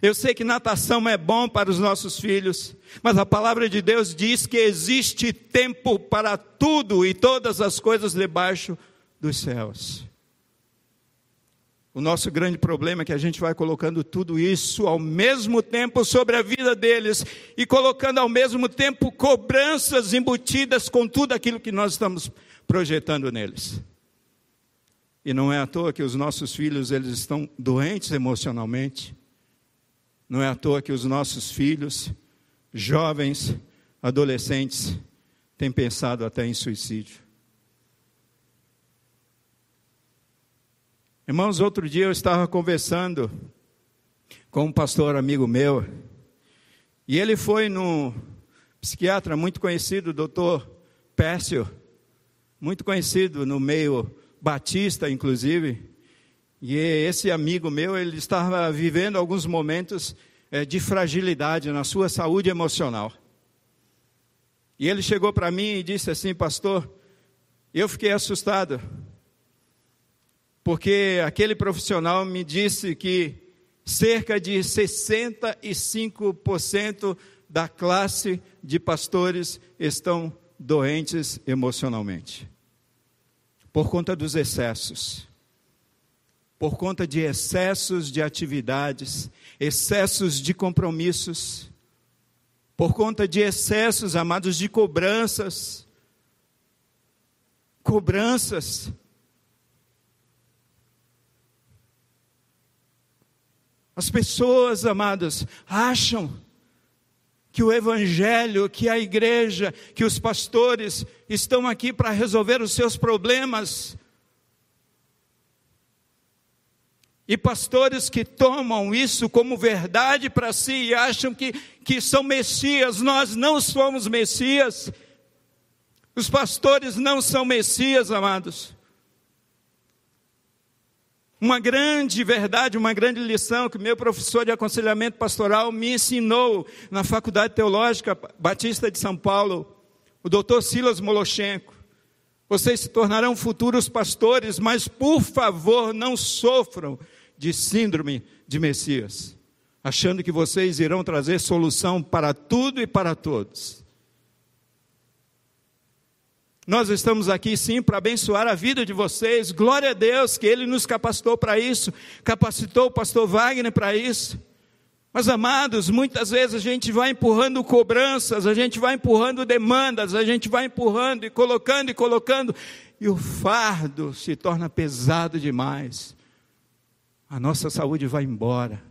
Eu sei que natação é bom para os nossos filhos, mas a palavra de Deus diz que existe tempo para tudo e todas as coisas debaixo dos céus. O nosso grande problema é que a gente vai colocando tudo isso ao mesmo tempo sobre a vida deles e colocando ao mesmo tempo cobranças embutidas com tudo aquilo que nós estamos projetando neles. E não é à toa que os nossos filhos eles estão doentes emocionalmente. Não é à toa que os nossos filhos, jovens, adolescentes, têm pensado até em suicídio. Irmãos, outro dia eu estava conversando com um pastor amigo meu, e ele foi no psiquiatra muito conhecido, doutor Pércio, muito conhecido no meio batista, inclusive. E esse amigo meu, ele estava vivendo alguns momentos é, de fragilidade na sua saúde emocional. E ele chegou para mim e disse assim, pastor, eu fiquei assustado, porque aquele profissional me disse que cerca de 65% da classe de pastores estão doentes emocionalmente. Por conta dos excessos. Por conta de excessos de atividades, excessos de compromissos, por conta de excessos, amados, de cobranças. Cobranças. As pessoas, amadas, acham que o Evangelho, que a igreja, que os pastores estão aqui para resolver os seus problemas. E pastores que tomam isso como verdade para si e acham que, que são Messias, nós não somos Messias. Os pastores não são Messias, amados. Uma grande verdade, uma grande lição que meu professor de aconselhamento pastoral me ensinou na Faculdade Teológica Batista de São Paulo, o doutor Silas Molochenko. Vocês se tornarão futuros pastores, mas por favor não sofram de síndrome de Messias, achando que vocês irão trazer solução para tudo e para todos. Nós estamos aqui sim para abençoar a vida de vocês. Glória a Deus que Ele nos capacitou para isso, capacitou o pastor Wagner para isso. Mas amados, muitas vezes a gente vai empurrando cobranças, a gente vai empurrando demandas, a gente vai empurrando e colocando e colocando, e o fardo se torna pesado demais. A nossa saúde vai embora.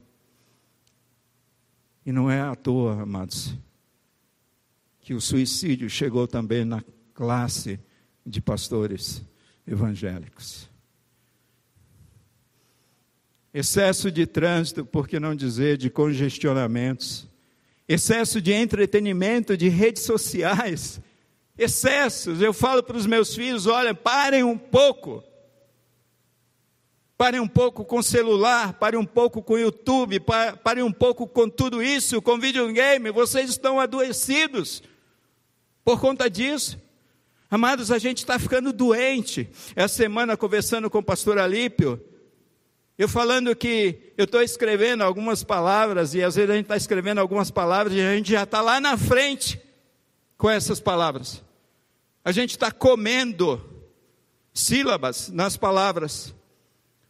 E não é à toa, amados, que o suicídio chegou também na classe de pastores evangélicos. Excesso de trânsito, por que não dizer de congestionamentos, excesso de entretenimento, de redes sociais, excessos. Eu falo para os meus filhos: olha, parem um pouco. Parem um pouco com celular, parem um pouco com YouTube, parem um pouco com tudo isso, com videogame. Vocês estão adoecidos por conta disso. Amados, a gente está ficando doente. Essa semana, conversando com o pastor Alípio, eu falando que eu estou escrevendo algumas palavras, e às vezes a gente está escrevendo algumas palavras e a gente já está lá na frente com essas palavras. A gente está comendo sílabas nas palavras,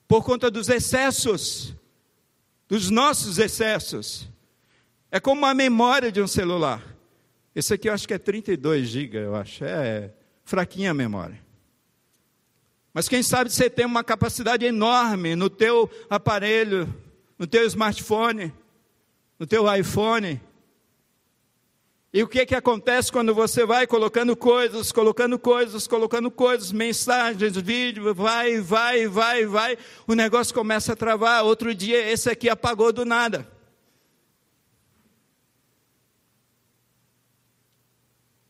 por conta dos excessos, dos nossos excessos. É como a memória de um celular. Esse aqui eu acho que é 32 GB, eu acho. É, fraquinha a memória. Mas quem sabe você tem uma capacidade enorme no teu aparelho, no teu smartphone, no teu iPhone. E o que que acontece quando você vai colocando coisas, colocando coisas, colocando coisas, mensagens, vídeo, vai, vai, vai, vai, o negócio começa a travar. Outro dia esse aqui apagou do nada.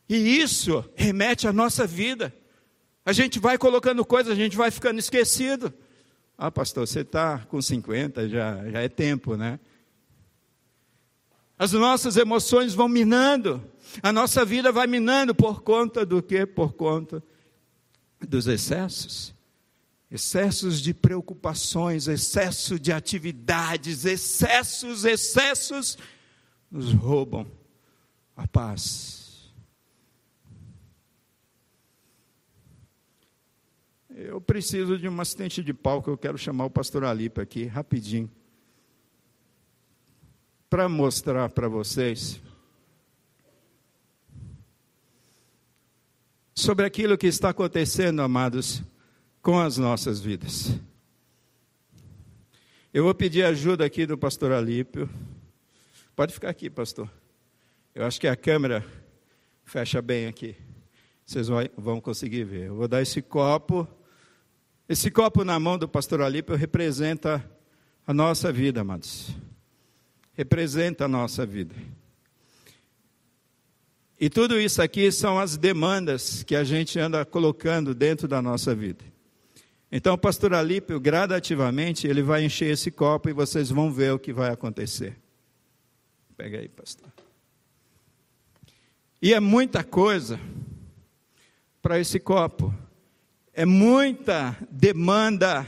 E isso remete à nossa vida. A gente vai colocando coisas, a gente vai ficando esquecido. Ah, pastor, você está com 50, já, já é tempo, né? As nossas emoções vão minando, a nossa vida vai minando por conta do quê? Por conta dos excessos. Excessos de preocupações, excesso de atividades, excessos, excessos nos roubam a paz Eu preciso de um assistente de palco, eu quero chamar o pastor Alipa aqui, rapidinho, para mostrar para vocês sobre aquilo que está acontecendo, amados, com as nossas vidas. Eu vou pedir ajuda aqui do pastor Alípio. Pode ficar aqui, pastor. Eu acho que a câmera fecha bem aqui. Vocês vão conseguir ver. Eu vou dar esse copo. Esse copo na mão do pastor Alípio representa a nossa vida, amados. Representa a nossa vida. E tudo isso aqui são as demandas que a gente anda colocando dentro da nossa vida. Então, o pastor Alípio, gradativamente, ele vai encher esse copo e vocês vão ver o que vai acontecer. Pega aí, pastor. E é muita coisa para esse copo. É muita demanda,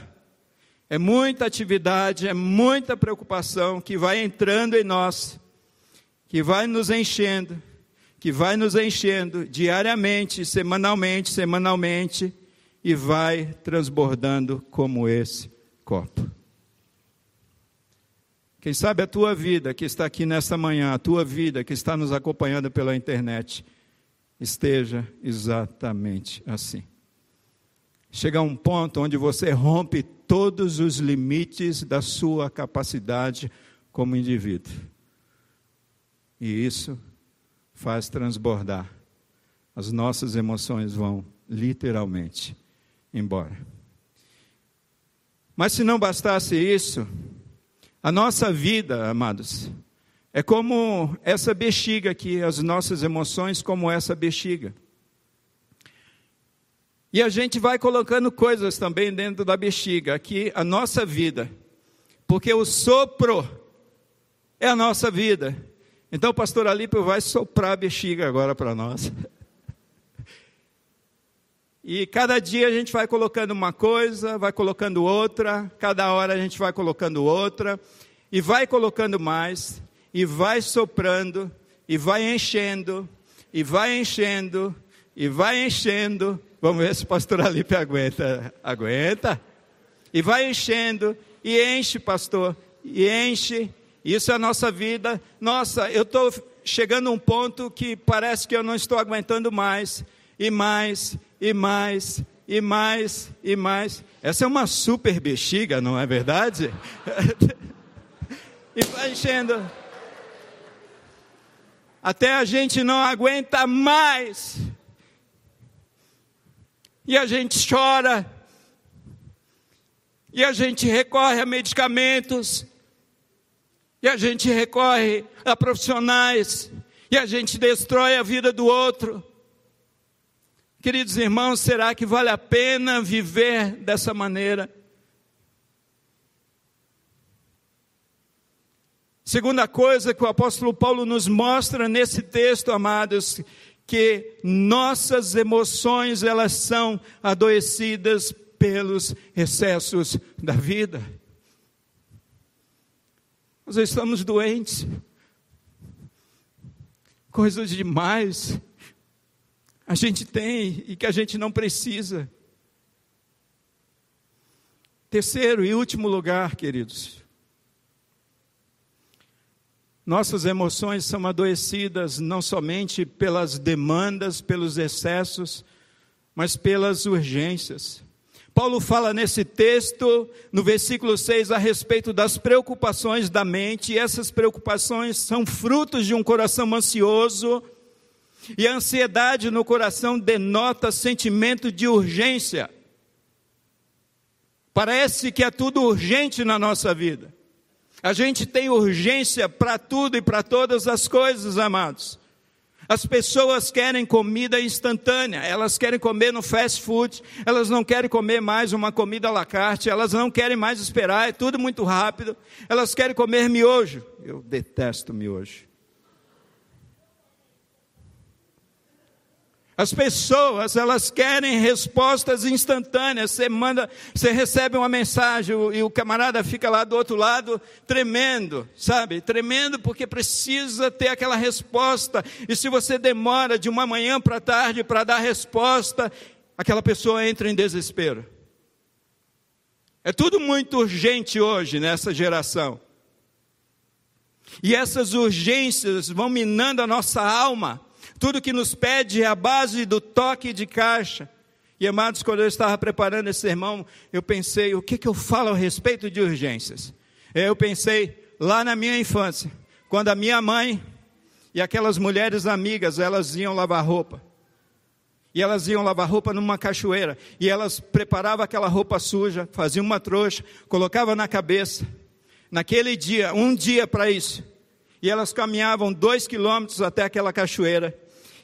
é muita atividade, é muita preocupação que vai entrando em nós, que vai nos enchendo que vai nos enchendo diariamente, semanalmente, semanalmente, e vai transbordando como esse copo. Quem sabe a tua vida que está aqui nesta manhã, a tua vida que está nos acompanhando pela internet, esteja exatamente assim. Chega um ponto onde você rompe todos os limites da sua capacidade como indivíduo. E isso faz transbordar. As nossas emoções vão literalmente embora. Mas se não bastasse isso, a nossa vida, amados, é como essa bexiga aqui, as nossas emoções como essa bexiga. E a gente vai colocando coisas também dentro da bexiga, aqui a nossa vida, porque o sopro é a nossa vida. Então o pastor Alípio vai soprar a bexiga agora para nós. E cada dia a gente vai colocando uma coisa, vai colocando outra, cada hora a gente vai colocando outra, e vai colocando mais, e vai soprando, e vai enchendo, e vai enchendo, e vai enchendo. Vamos ver se o pastor Alípio aguenta. Aguenta? E vai enchendo, e enche, pastor, e enche, isso é a nossa vida. Nossa, eu estou chegando a um ponto que parece que eu não estou aguentando mais, e mais, e mais, e mais, e mais. Essa é uma super bexiga, não é verdade? [LAUGHS] e vai enchendo. Até a gente não aguenta mais. E a gente chora. E a gente recorre a medicamentos e a gente recorre a profissionais, e a gente destrói a vida do outro. Queridos irmãos, será que vale a pena viver dessa maneira? Segunda coisa que o apóstolo Paulo nos mostra nesse texto, amados, que nossas emoções elas são adoecidas pelos excessos da vida. Nós estamos doentes. Coisas demais a gente tem e que a gente não precisa. Terceiro e último lugar, queridos. Nossas emoções são adoecidas não somente pelas demandas, pelos excessos, mas pelas urgências. Paulo fala nesse texto, no versículo 6, a respeito das preocupações da mente, e essas preocupações são frutos de um coração ansioso, e a ansiedade no coração denota sentimento de urgência. Parece que é tudo urgente na nossa vida. A gente tem urgência para tudo e para todas as coisas, amados. As pessoas querem comida instantânea, elas querem comer no fast food, elas não querem comer mais uma comida à la carte, elas não querem mais esperar, é tudo muito rápido, elas querem comer miojo. Eu detesto miojo. As pessoas, elas querem respostas instantâneas. Você manda, você recebe uma mensagem e o camarada fica lá do outro lado tremendo, sabe? Tremendo porque precisa ter aquela resposta. E se você demora de uma manhã para tarde para dar resposta, aquela pessoa entra em desespero. É tudo muito urgente hoje nessa geração. E essas urgências vão minando a nossa alma tudo que nos pede é a base do toque de caixa. E amados, quando eu estava preparando esse sermão, eu pensei, o que, que eu falo a respeito de urgências? Eu pensei lá na minha infância, quando a minha mãe e aquelas mulheres amigas, elas iam lavar roupa. E elas iam lavar roupa numa cachoeira. E elas preparavam aquela roupa suja, faziam uma trouxa, colocavam na cabeça. Naquele dia, um dia para isso. E elas caminhavam dois quilômetros até aquela cachoeira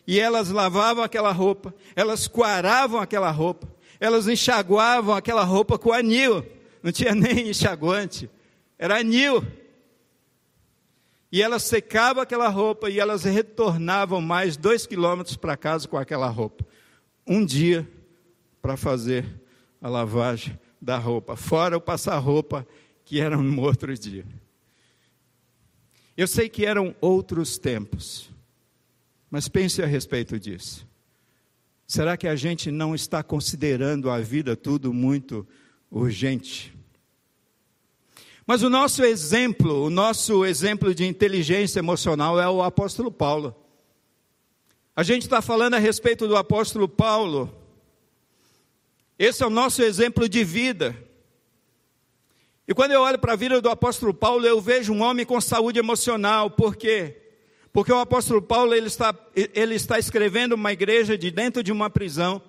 e elas lavavam aquela roupa, elas coaravam aquela roupa, elas enxaguavam aquela roupa com anil, não tinha [LAUGHS] nem enxaguante, era anil. E elas secavam aquela roupa e elas retornavam mais dois quilômetros para casa com aquela roupa. Um dia para fazer a lavagem da roupa, fora o passar roupa que era no outro dia. Eu sei que eram outros tempos. Mas pense a respeito disso. Será que a gente não está considerando a vida tudo muito urgente? Mas o nosso exemplo, o nosso exemplo de inteligência emocional é o apóstolo Paulo. A gente está falando a respeito do apóstolo Paulo. Esse é o nosso exemplo de vida. E quando eu olho para a vida do apóstolo Paulo, eu vejo um homem com saúde emocional, por quê? Porque o apóstolo Paulo ele está, ele está escrevendo uma igreja de dentro de uma prisão.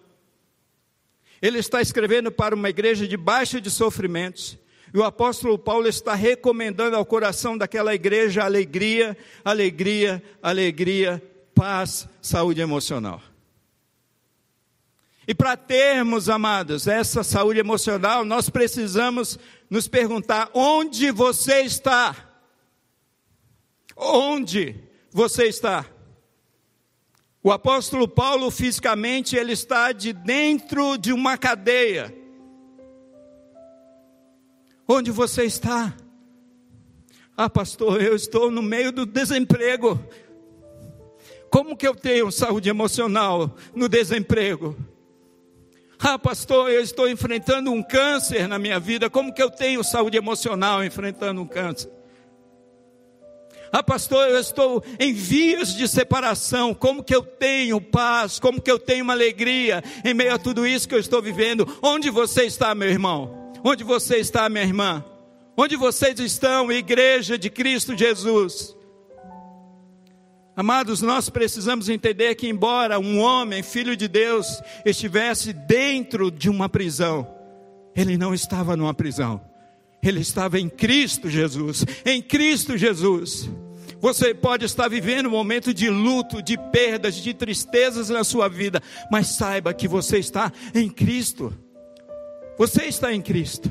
Ele está escrevendo para uma igreja debaixo de sofrimentos. E o apóstolo Paulo está recomendando ao coração daquela igreja alegria, alegria, alegria, paz, saúde emocional. E para termos, amados, essa saúde emocional, nós precisamos nos perguntar: onde você está? Onde? Você está? O apóstolo Paulo, fisicamente, ele está de dentro de uma cadeia. Onde você está? Ah, pastor, eu estou no meio do desemprego. Como que eu tenho saúde emocional no desemprego? Ah, pastor, eu estou enfrentando um câncer na minha vida. Como que eu tenho saúde emocional enfrentando um câncer? Ah, pastor, eu estou em vias de separação. Como que eu tenho paz? Como que eu tenho uma alegria em meio a tudo isso que eu estou vivendo? Onde você está, meu irmão? Onde você está, minha irmã? Onde vocês estão, igreja de Cristo Jesus? Amados, nós precisamos entender que, embora um homem, filho de Deus, estivesse dentro de uma prisão, ele não estava numa prisão, ele estava em Cristo Jesus. Em Cristo Jesus. Você pode estar vivendo um momento de luto, de perdas, de tristezas na sua vida, mas saiba que você está em Cristo. Você está em Cristo.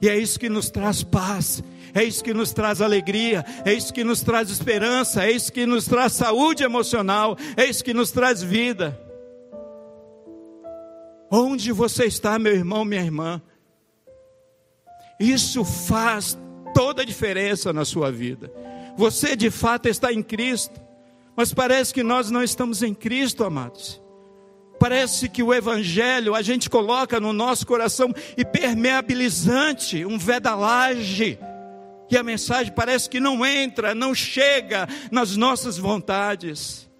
E é isso que nos traz paz, é isso que nos traz alegria, é isso que nos traz esperança, é isso que nos traz saúde emocional, é isso que nos traz vida. Onde você está, meu irmão, minha irmã? Isso faz toda a diferença na sua vida. Você de fato está em Cristo, mas parece que nós não estamos em Cristo, amados. Parece que o Evangelho a gente coloca no nosso coração impermeabilizante, um vedalage, e a mensagem parece que não entra, não chega nas nossas vontades,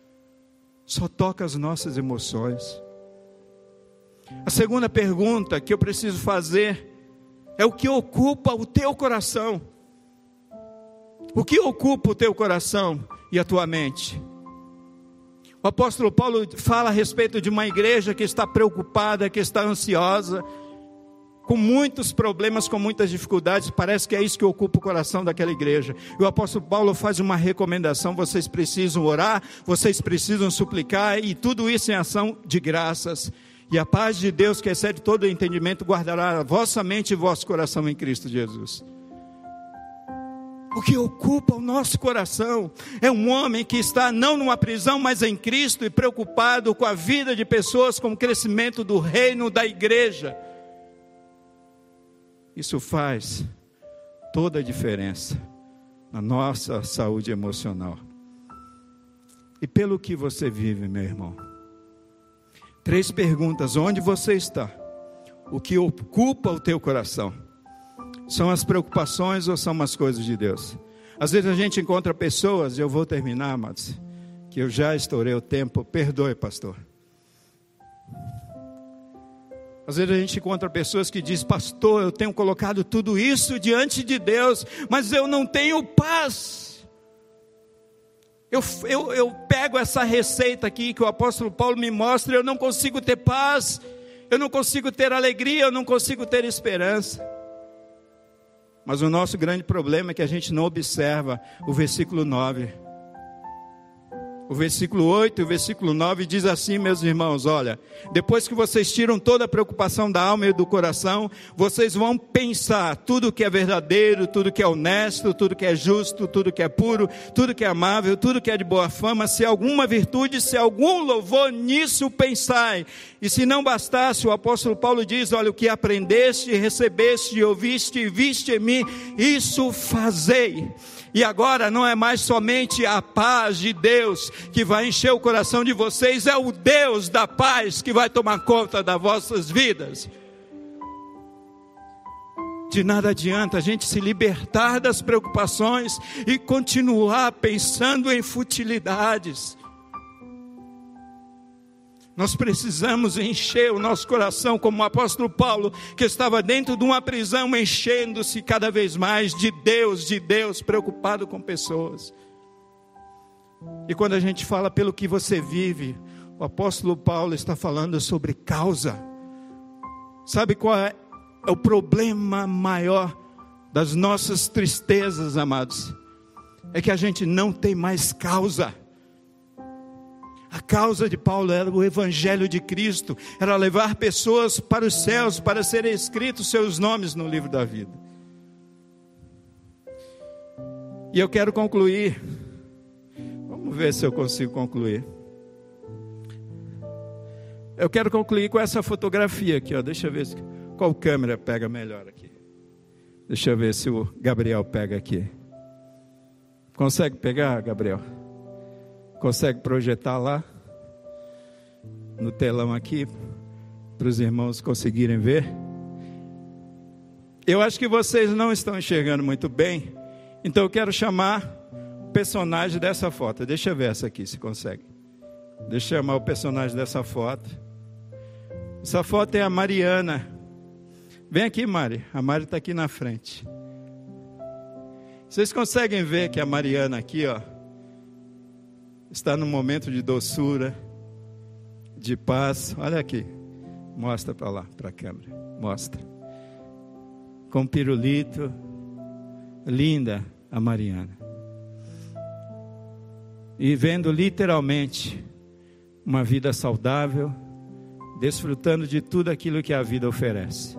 só toca as nossas emoções. A segunda pergunta que eu preciso fazer é o que ocupa o teu coração. O que ocupa o teu coração e a tua mente? O apóstolo Paulo fala a respeito de uma igreja que está preocupada, que está ansiosa, com muitos problemas, com muitas dificuldades. Parece que é isso que ocupa o coração daquela igreja. E o apóstolo Paulo faz uma recomendação: vocês precisam orar, vocês precisam suplicar, e tudo isso em ação de graças. E a paz de Deus, que excede todo entendimento, guardará a vossa mente e vosso coração em Cristo Jesus. O que ocupa o nosso coração é um homem que está não numa prisão, mas em Cristo e preocupado com a vida de pessoas, com o crescimento do reino da igreja. Isso faz toda a diferença na nossa saúde emocional. E pelo que você vive, meu irmão? Três perguntas: onde você está? O que ocupa o teu coração? São as preocupações ou são as coisas de Deus? Às vezes a gente encontra pessoas, e eu vou terminar, amados, que eu já estourei o tempo, perdoe, pastor. Às vezes a gente encontra pessoas que dizem, pastor, eu tenho colocado tudo isso diante de Deus, mas eu não tenho paz. Eu, eu, eu pego essa receita aqui que o apóstolo Paulo me mostra, eu não consigo ter paz, eu não consigo ter alegria, eu não consigo ter esperança. Mas o nosso grande problema é que a gente não observa o versículo 9 o versículo 8 e o versículo 9 diz assim, meus irmãos: olha, depois que vocês tiram toda a preocupação da alma e do coração, vocês vão pensar tudo que é verdadeiro, tudo que é honesto, tudo que é justo, tudo que é puro, tudo que é amável, tudo que é de boa fama, se alguma virtude, se algum louvor, nisso pensai. E se não bastasse, o apóstolo Paulo diz: olha, o que aprendeste, recebeste, ouviste e viste em mim, isso fazei e agora não é mais somente a paz de Deus que vai encher o coração de vocês, é o Deus da paz que vai tomar conta das vossas vidas. De nada adianta a gente se libertar das preocupações e continuar pensando em futilidades. Nós precisamos encher o nosso coração, como o apóstolo Paulo, que estava dentro de uma prisão, enchendo-se cada vez mais de Deus, de Deus, preocupado com pessoas. E quando a gente fala pelo que você vive, o apóstolo Paulo está falando sobre causa. Sabe qual é, é o problema maior das nossas tristezas, amados? É que a gente não tem mais causa. A causa de Paulo era o evangelho de Cristo, era levar pessoas para os céus para serem escritos seus nomes no livro da vida. E eu quero concluir. Vamos ver se eu consigo concluir. Eu quero concluir com essa fotografia aqui, ó. Deixa eu ver qual câmera pega melhor aqui. Deixa eu ver se o Gabriel pega aqui. Consegue pegar, Gabriel? Consegue projetar lá? No telão aqui, para os irmãos conseguirem ver. Eu acho que vocês não estão enxergando muito bem, então eu quero chamar o personagem dessa foto. Deixa eu ver essa aqui, se consegue. Deixa eu chamar o personagem dessa foto. Essa foto é a Mariana. Vem aqui, Mari. A Mari está aqui na frente. Vocês conseguem ver que a Mariana aqui, ó está num momento de doçura, de paz. Olha aqui, mostra para lá, para a câmera, mostra. Com pirulito, linda a Mariana. E vendo literalmente uma vida saudável, desfrutando de tudo aquilo que a vida oferece.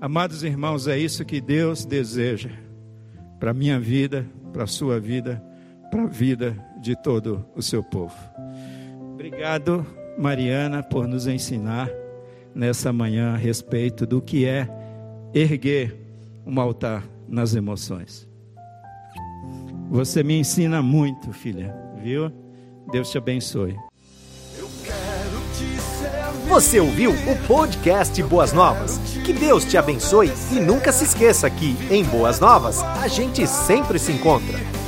Amados irmãos, é isso que Deus deseja para a minha vida, para a sua vida para a vida de todo o seu povo. Obrigado, Mariana, por nos ensinar nessa manhã a respeito do que é erguer um altar nas emoções. Você me ensina muito, filha, viu? Deus te abençoe. Você ouviu o podcast Boas Novas? Que Deus te abençoe e nunca se esqueça que, em Boas Novas, a gente sempre se encontra.